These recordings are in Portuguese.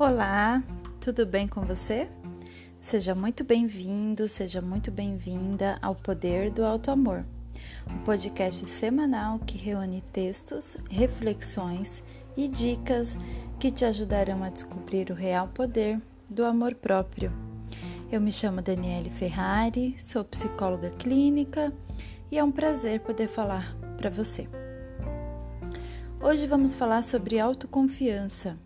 Olá, tudo bem com você? Seja muito bem-vindo, seja muito bem-vinda ao Poder do Alto Amor, um podcast semanal que reúne textos, reflexões e dicas que te ajudarão a descobrir o real poder do amor próprio. Eu me chamo Daniele Ferrari, sou psicóloga clínica e é um prazer poder falar para você. Hoje vamos falar sobre autoconfiança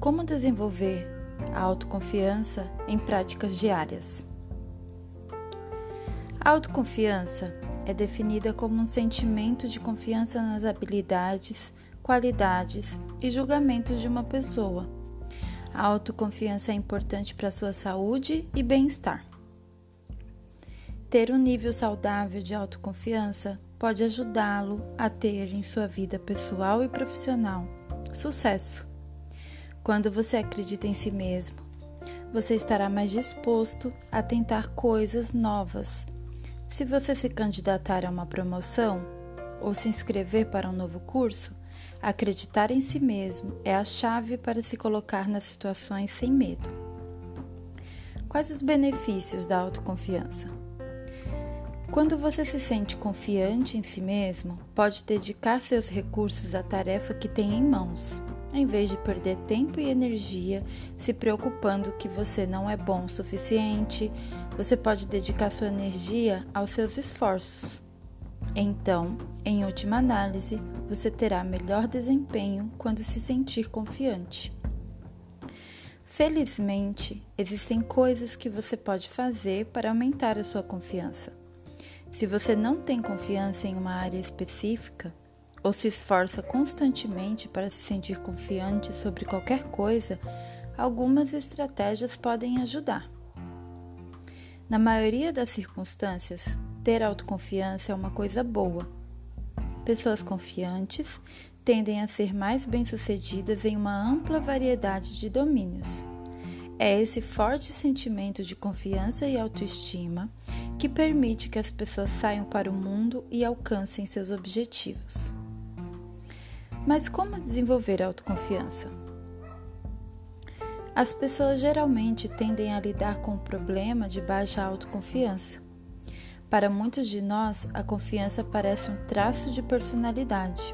como desenvolver a autoconfiança em práticas diárias? A autoconfiança é definida como um sentimento de confiança nas habilidades, qualidades e julgamentos de uma pessoa. A autoconfiança é importante para sua saúde e bem-estar. Ter um nível saudável de autoconfiança pode ajudá-lo a ter em sua vida pessoal e profissional sucesso quando você acredita em si mesmo, você estará mais disposto a tentar coisas novas. Se você se candidatar a uma promoção ou se inscrever para um novo curso, acreditar em si mesmo é a chave para se colocar nas situações sem medo. Quais os benefícios da autoconfiança? Quando você se sente confiante em si mesmo, pode dedicar seus recursos à tarefa que tem em mãos em vez de perder tempo e energia se preocupando que você não é bom o suficiente, você pode dedicar sua energia aos seus esforços. Então, em última análise, você terá melhor desempenho quando se sentir confiante. Felizmente, existem coisas que você pode fazer para aumentar a sua confiança. Se você não tem confiança em uma área específica, ou se esforça constantemente para se sentir confiante sobre qualquer coisa, algumas estratégias podem ajudar. Na maioria das circunstâncias, ter autoconfiança é uma coisa boa. Pessoas confiantes tendem a ser mais bem-sucedidas em uma ampla variedade de domínios. É esse forte sentimento de confiança e autoestima que permite que as pessoas saiam para o mundo e alcancem seus objetivos. Mas como desenvolver autoconfiança? As pessoas geralmente tendem a lidar com o problema de baixa autoconfiança. Para muitos de nós, a confiança parece um traço de personalidade.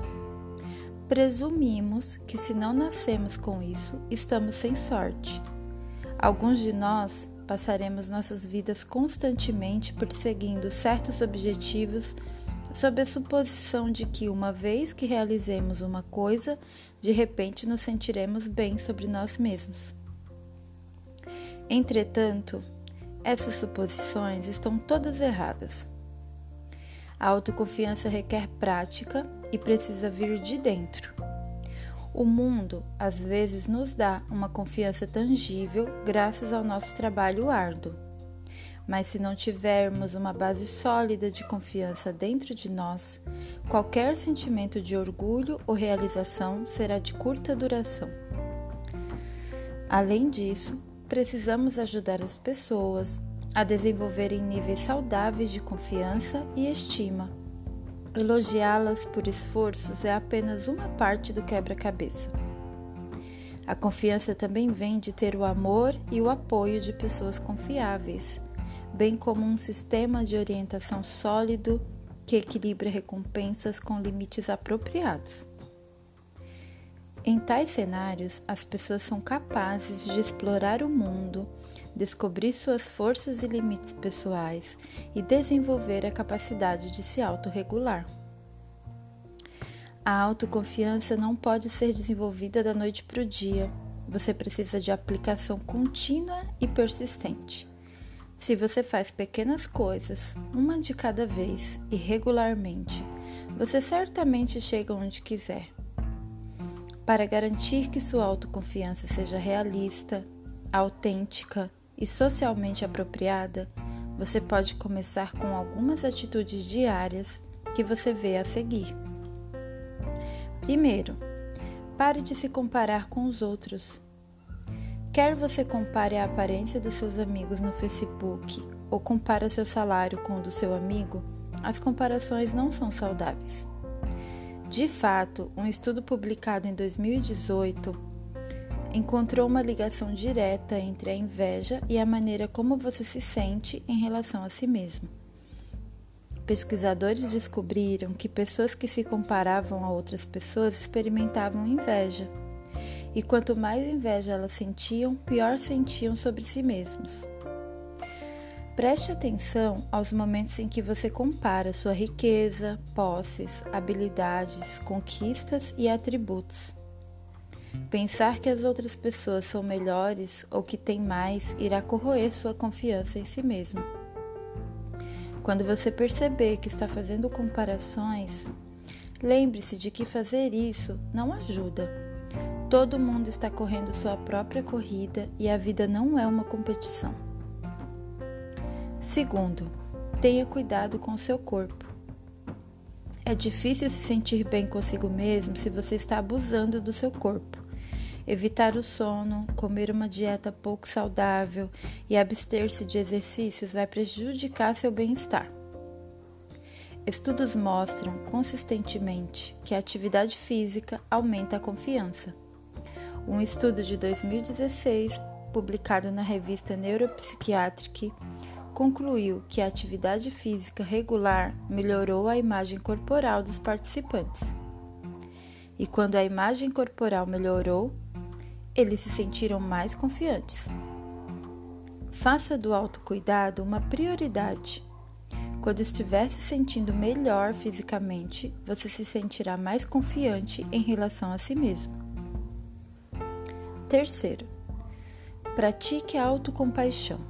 Presumimos que, se não nascemos com isso, estamos sem sorte. Alguns de nós passaremos nossas vidas constantemente perseguindo certos objetivos sob a suposição de que, uma vez que realizemos uma coisa, de repente nos sentiremos bem sobre nós mesmos. Entretanto, essas suposições estão todas erradas. A autoconfiança requer prática e precisa vir de dentro. O mundo às vezes nos dá uma confiança tangível graças ao nosso trabalho árduo. Mas se não tivermos uma base sólida de confiança dentro de nós, qualquer sentimento de orgulho ou realização será de curta duração. Além disso, precisamos ajudar as pessoas a desenvolverem níveis saudáveis de confiança e estima. Elogiá-las por esforços é apenas uma parte do quebra-cabeça. A confiança também vem de ter o amor e o apoio de pessoas confiáveis bem como um sistema de orientação sólido que equilibra recompensas com limites apropriados. Em tais cenários, as pessoas são capazes de explorar o mundo, descobrir suas forças e limites pessoais e desenvolver a capacidade de se autorregular. A autoconfiança não pode ser desenvolvida da noite para o dia. Você precisa de aplicação contínua e persistente. Se você faz pequenas coisas, uma de cada vez e regularmente, você certamente chega onde quiser. Para garantir que sua autoconfiança seja realista, autêntica e socialmente apropriada, você pode começar com algumas atitudes diárias que você vê a seguir. Primeiro, pare de se comparar com os outros. Quer você compare a aparência dos seus amigos no Facebook ou compare seu salário com o do seu amigo, as comparações não são saudáveis. De fato, um estudo publicado em 2018 encontrou uma ligação direta entre a inveja e a maneira como você se sente em relação a si mesmo. Pesquisadores descobriram que pessoas que se comparavam a outras pessoas experimentavam inveja. E quanto mais inveja elas sentiam, pior sentiam sobre si mesmos. Preste atenção aos momentos em que você compara sua riqueza, posses, habilidades, conquistas e atributos. Pensar que as outras pessoas são melhores ou que têm mais irá corroer sua confiança em si mesmo. Quando você perceber que está fazendo comparações, lembre-se de que fazer isso não ajuda. Todo mundo está correndo sua própria corrida e a vida não é uma competição. Segundo, tenha cuidado com seu corpo. É difícil se sentir bem consigo mesmo se você está abusando do seu corpo. Evitar o sono, comer uma dieta pouco saudável e abster-se de exercícios vai prejudicar seu bem-estar. Estudos mostram consistentemente que a atividade física aumenta a confiança. Um estudo de 2016, publicado na revista Neuropsychiatric, concluiu que a atividade física regular melhorou a imagem corporal dos participantes. E quando a imagem corporal melhorou, eles se sentiram mais confiantes. Faça do autocuidado uma prioridade. Quando estiver se sentindo melhor fisicamente, você se sentirá mais confiante em relação a si mesmo. Terceiro, pratique a autocompaixão.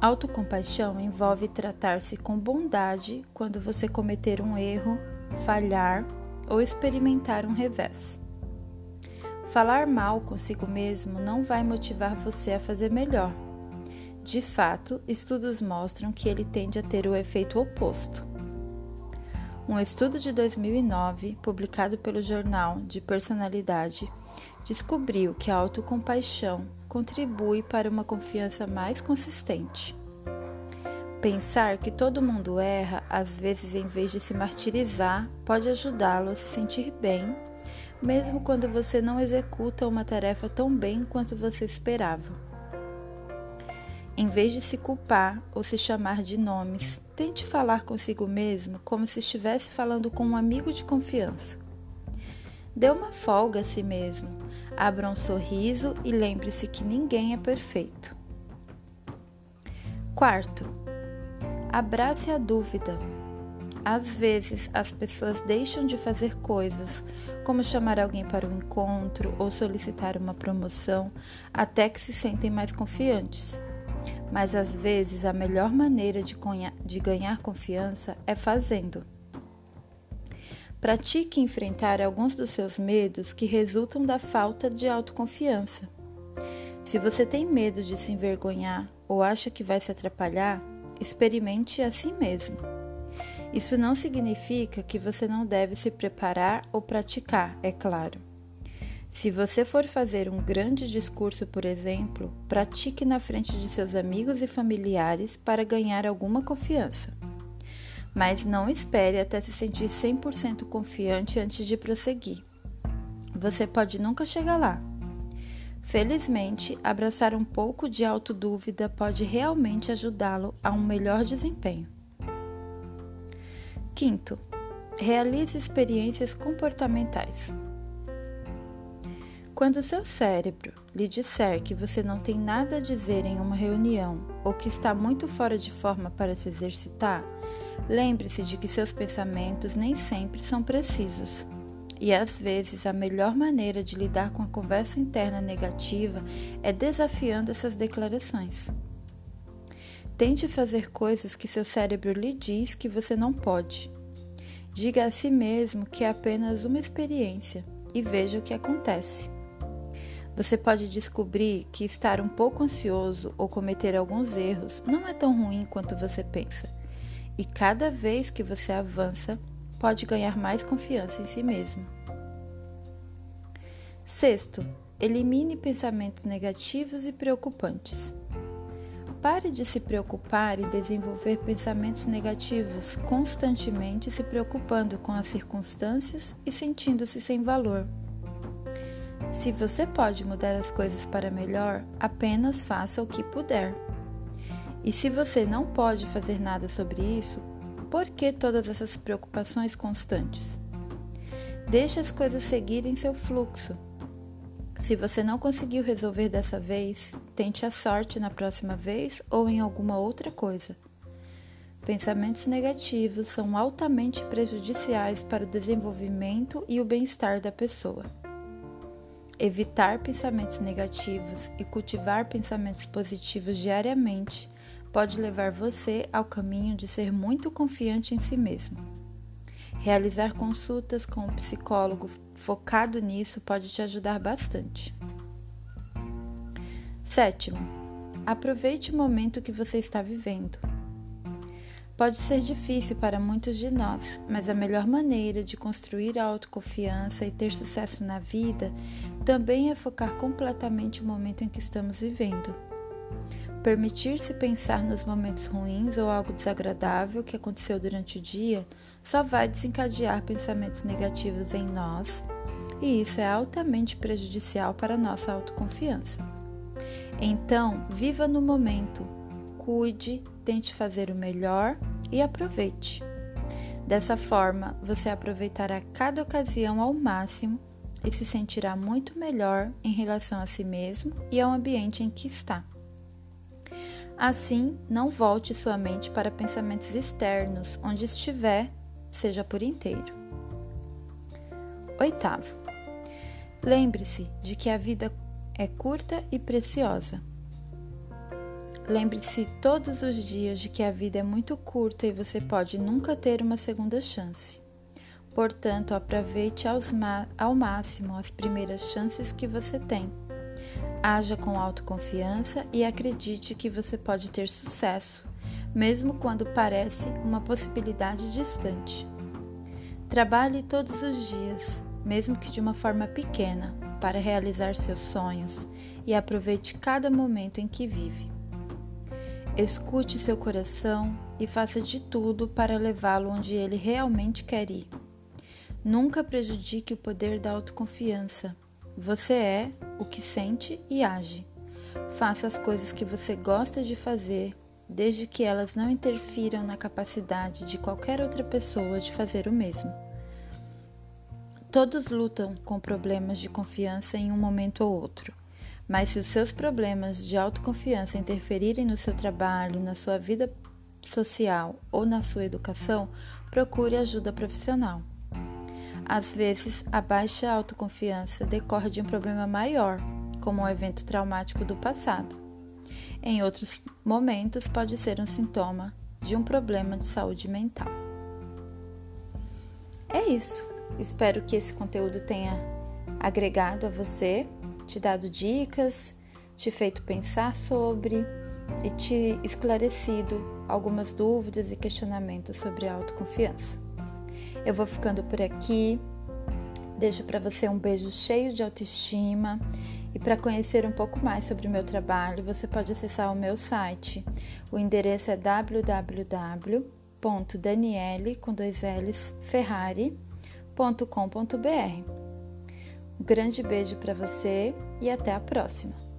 Autocompaixão envolve tratar-se com bondade quando você cometer um erro, falhar ou experimentar um revés. Falar mal consigo mesmo não vai motivar você a fazer melhor. De fato, estudos mostram que ele tende a ter o efeito oposto. Um estudo de 2009, publicado pelo Jornal de Personalidade, descobriu que a autocompaixão contribui para uma confiança mais consistente. Pensar que todo mundo erra, às vezes em vez de se martirizar, pode ajudá-lo a se sentir bem mesmo quando você não executa uma tarefa tão bem quanto você esperava. Em vez de se culpar ou se chamar de nomes, tente falar consigo mesmo como se estivesse falando com um amigo de confiança. Dê uma folga a si mesmo, abra um sorriso e lembre-se que ninguém é perfeito. Quarto, abrace a dúvida. Às vezes, as pessoas deixam de fazer coisas, como chamar alguém para um encontro ou solicitar uma promoção, até que se sentem mais confiantes. Mas às vezes, a melhor maneira de, de ganhar confiança é fazendo. Pratique enfrentar alguns dos seus medos que resultam da falta de autoconfiança. Se você tem medo de se envergonhar ou acha que vai se atrapalhar, experimente a si mesmo. Isso não significa que você não deve se preparar ou praticar, é claro. Se você for fazer um grande discurso, por exemplo, pratique na frente de seus amigos e familiares para ganhar alguma confiança. Mas não espere até se sentir 100% confiante antes de prosseguir. Você pode nunca chegar lá. Felizmente, abraçar um pouco de autodúvida pode realmente ajudá-lo a um melhor desempenho. Quinto, realize experiências comportamentais. Quando seu cérebro lhe disser que você não tem nada a dizer em uma reunião ou que está muito fora de forma para se exercitar, lembre-se de que seus pensamentos nem sempre são precisos. E às vezes a melhor maneira de lidar com a conversa interna negativa é desafiando essas declarações. Tente fazer coisas que seu cérebro lhe diz que você não pode. Diga a si mesmo que é apenas uma experiência e veja o que acontece. Você pode descobrir que estar um pouco ansioso ou cometer alguns erros não é tão ruim quanto você pensa. E cada vez que você avança, pode ganhar mais confiança em si mesmo. Sexto, elimine pensamentos negativos e preocupantes. Pare de se preocupar e desenvolver pensamentos negativos, constantemente se preocupando com as circunstâncias e sentindo-se sem valor. Se você pode mudar as coisas para melhor, apenas faça o que puder. E se você não pode fazer nada sobre isso, por que todas essas preocupações constantes? Deixe as coisas seguirem seu fluxo. Se você não conseguiu resolver dessa vez, tente a sorte na próxima vez ou em alguma outra coisa. Pensamentos negativos são altamente prejudiciais para o desenvolvimento e o bem-estar da pessoa. Evitar pensamentos negativos e cultivar pensamentos positivos diariamente pode levar você ao caminho de ser muito confiante em si mesmo. Realizar consultas com um psicólogo focado nisso pode te ajudar bastante. Sétimo, aproveite o momento que você está vivendo. Pode ser difícil para muitos de nós, mas a melhor maneira de construir a autoconfiança e ter sucesso na vida também é focar completamente o momento em que estamos vivendo. Permitir-se pensar nos momentos ruins ou algo desagradável que aconteceu durante o dia só vai desencadear pensamentos negativos em nós, e isso é altamente prejudicial para a nossa autoconfiança. Então, viva no momento, cuide, tente fazer o melhor e aproveite. Dessa forma, você aproveitará cada ocasião ao máximo e se sentirá muito melhor em relação a si mesmo e ao ambiente em que está. Assim, não volte sua mente para pensamentos externos onde estiver, seja por inteiro. Oitavo, lembre-se de que a vida é curta e preciosa. Lembre-se todos os dias de que a vida é muito curta e você pode nunca ter uma segunda chance. Portanto, aproveite ao máximo as primeiras chances que você tem. Haja com autoconfiança e acredite que você pode ter sucesso, mesmo quando parece uma possibilidade distante. Trabalhe todos os dias, mesmo que de uma forma pequena, para realizar seus sonhos e aproveite cada momento em que vive. Escute seu coração e faça de tudo para levá-lo onde ele realmente quer ir. Nunca prejudique o poder da autoconfiança. Você é o que sente e age. Faça as coisas que você gosta de fazer, desde que elas não interfiram na capacidade de qualquer outra pessoa de fazer o mesmo. Todos lutam com problemas de confiança em um momento ou outro. Mas se os seus problemas de autoconfiança interferirem no seu trabalho, na sua vida social ou na sua educação, procure ajuda profissional. Às vezes, a baixa autoconfiança decorre de um problema maior, como um evento traumático do passado. Em outros momentos, pode ser um sintoma de um problema de saúde mental. É isso. Espero que esse conteúdo tenha agregado a você te dado dicas, te feito pensar sobre e te esclarecido algumas dúvidas e questionamentos sobre a autoconfiança. Eu vou ficando por aqui. Deixo para você um beijo cheio de autoestima. E para conhecer um pouco mais sobre o meu trabalho, você pode acessar o meu site. O endereço é www.daniele Um grande beijo para você e até a próxima!